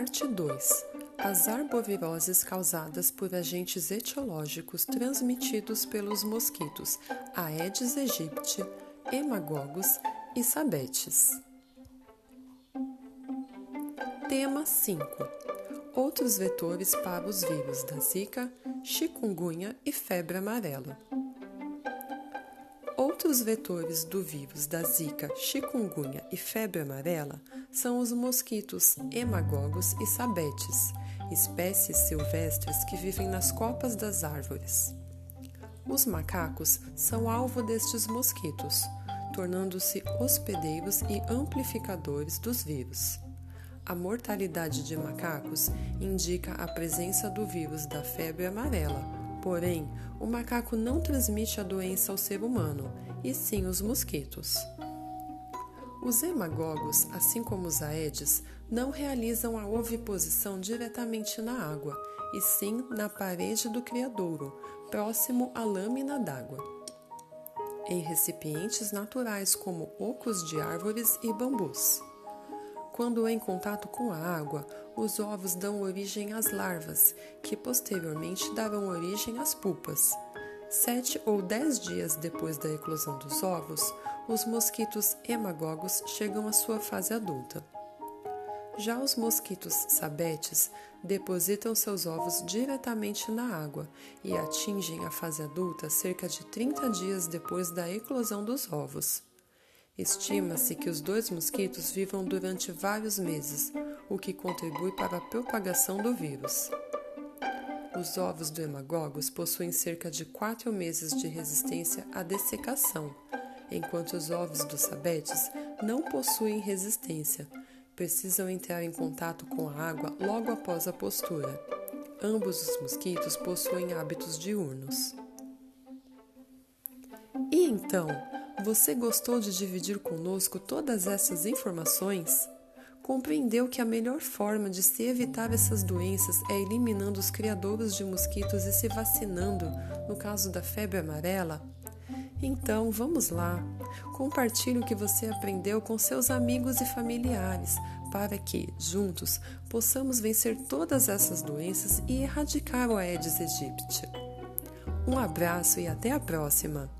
Parte 2 As arboviroses causadas por agentes etiológicos transmitidos pelos mosquitos Aedes aegypti, Hemagogos e Sabetes. Tema 5 Outros vetores para os vírus da Zika, chikungunya e febre amarela. Outros vetores do vírus da Zika, chikungunya e febre amarela são os mosquitos hemagogos e sabetes, espécies silvestres que vivem nas copas das árvores. Os macacos são alvo destes mosquitos, tornando-se hospedeiros e amplificadores dos vírus. A mortalidade de macacos indica a presença do vírus da febre amarela Porém, o macaco não transmite a doença ao ser humano, e sim os mosquitos. Os hemagogos, assim como os aedes, não realizam a oviposição diretamente na água, e sim na parede do criadouro, próximo à lâmina d'água. Em recipientes naturais como ocos de árvores e bambus. Quando em contato com a água, os ovos dão origem às larvas, que posteriormente darão origem às pupas. Sete ou dez dias depois da eclosão dos ovos, os mosquitos hemagogos chegam à sua fase adulta. Já os mosquitos sabetes depositam seus ovos diretamente na água e atingem a fase adulta cerca de 30 dias depois da eclosão dos ovos. Estima-se que os dois mosquitos vivam durante vários meses, o que contribui para a propagação do vírus. Os ovos do hemagogos possuem cerca de 4 meses de resistência à dessecação, enquanto os ovos dos sabetes não possuem resistência, precisam entrar em contato com a água logo após a postura. Ambos os mosquitos possuem hábitos diurnos. E então, você gostou de dividir conosco todas essas informações? Compreendeu que a melhor forma de se evitar essas doenças é eliminando os criadouros de mosquitos e se vacinando, no caso da febre amarela? Então, vamos lá. Compartilhe o que você aprendeu com seus amigos e familiares, para que, juntos, possamos vencer todas essas doenças e erradicar o Aedes aegypti. Um abraço e até a próxima!